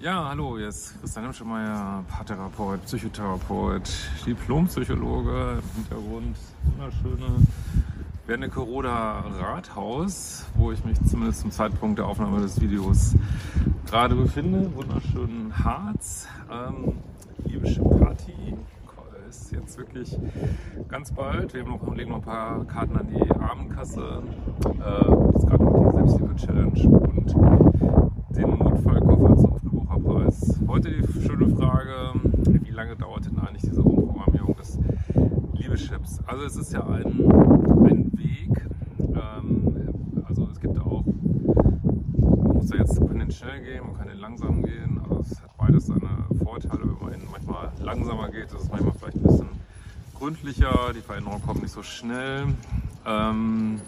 Ja, hallo, hier ist Christian Hemschemeyer, Paartherapeut, Psychotherapeut, Diplompsychologe im Hintergrund. Wunderschöne Wernigerode Rathaus, wo ich mich zumindest zum Zeitpunkt der Aufnahme des Videos gerade befinde. Wunderschönen Harz. Ähm, libysche Party ist jetzt wirklich ganz bald. Wir noch, legen noch ein paar Karten an die Abendkasse. Äh, ist gerade noch die Selbstliebe-Challenge und den Notfallkoffer zum Frühbucherpreis. Heute die schöne Frage, wie lange dauert denn eigentlich diese Umprogrammierung des Liebeschips? Also es ist ja ein, ein Weg, ähm, also es gibt auch, man muss ja jetzt, kann schnell gehen, man kann den langsam gehen, also es hat beides seine Vorteile, wenn man manchmal langsamer geht, ist es manchmal vielleicht ein bisschen gründlicher, die Veränderungen kommen nicht so schnell. Ähm,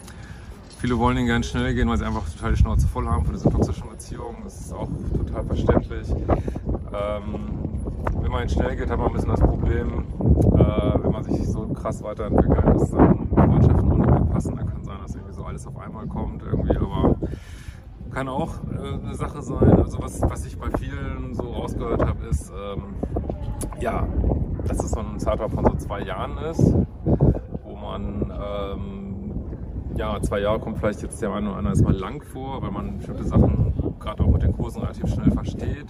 Viele wollen den gerne schnell gehen, weil sie einfach total die Schnauze voll haben von dieser toxischen Beziehung. Das ist auch total verständlich. Ähm, wenn man schnell geht, hat man ein bisschen das Problem, äh, wenn man sich so krass weiterentwickelt, dass dann Freundschaften auch nicht mehr passen. Da kann sein, dass irgendwie so alles auf einmal kommt irgendwie, aber kann auch äh, eine Sache sein. Also was, was ich bei vielen so rausgehört habe, ist, ähm, ja, dass es so ein Zeitraum von so zwei Jahren ist, wo man ähm, ja, zwei Jahre kommt vielleicht jetzt der eine oder andere erstmal lang vor, weil man bestimmte Sachen gerade auch mit den Kursen relativ schnell versteht.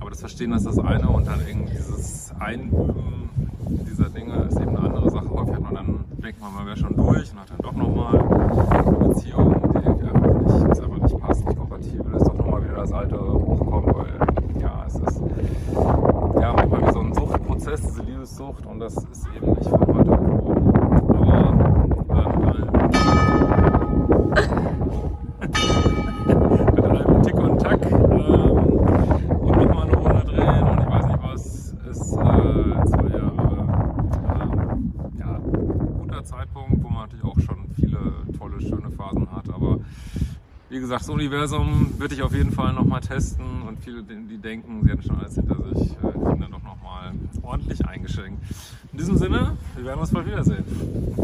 Aber das Verstehen ist das eine und dann irgendwie dieses Einüben dieser Dinge ist eben eine andere Sache. Häufig hat man dann, denkt man, man wäre schon durch und hat dann doch nochmal eine Beziehung, die irgendwie einfach nicht, was einfach nicht passt, nicht kompatibel ist, doch nochmal wieder das Alte hochkommt, weil ja, es ist ja manchmal wie so ein Suchtprozess, diese Liebessucht und das ist eben nicht von heute auf morgen. Zeitpunkt, wo man natürlich auch schon viele tolle, schöne Phasen hat. Aber wie gesagt, das Universum würde ich auf jeden Fall nochmal testen und viele, die denken, sie hätten schon alles hinter sich, äh, kriegen dann doch nochmal ordentlich eingeschenkt. In diesem Sinne, wir werden uns bald wiedersehen.